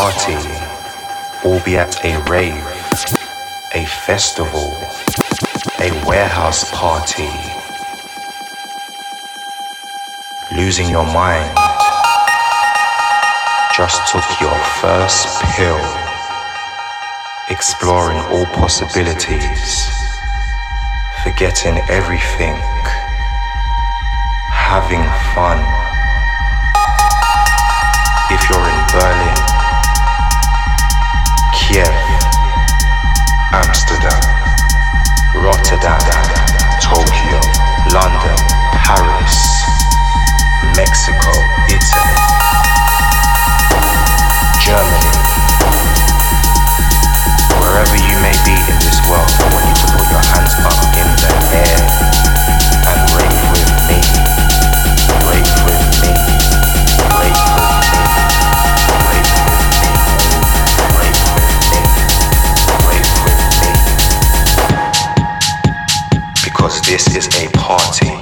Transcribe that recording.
Party, or be at a rave, a festival, a warehouse party. Losing your mind. Just took your first pill. Exploring all possibilities. Forgetting everything. Having fun. Kiev, Amsterdam, Rotterdam, Tokyo, London, Paris, Mexico, Italy, Germany, wherever you may be in this world, I want you to put your hands up in the air and rave this is a party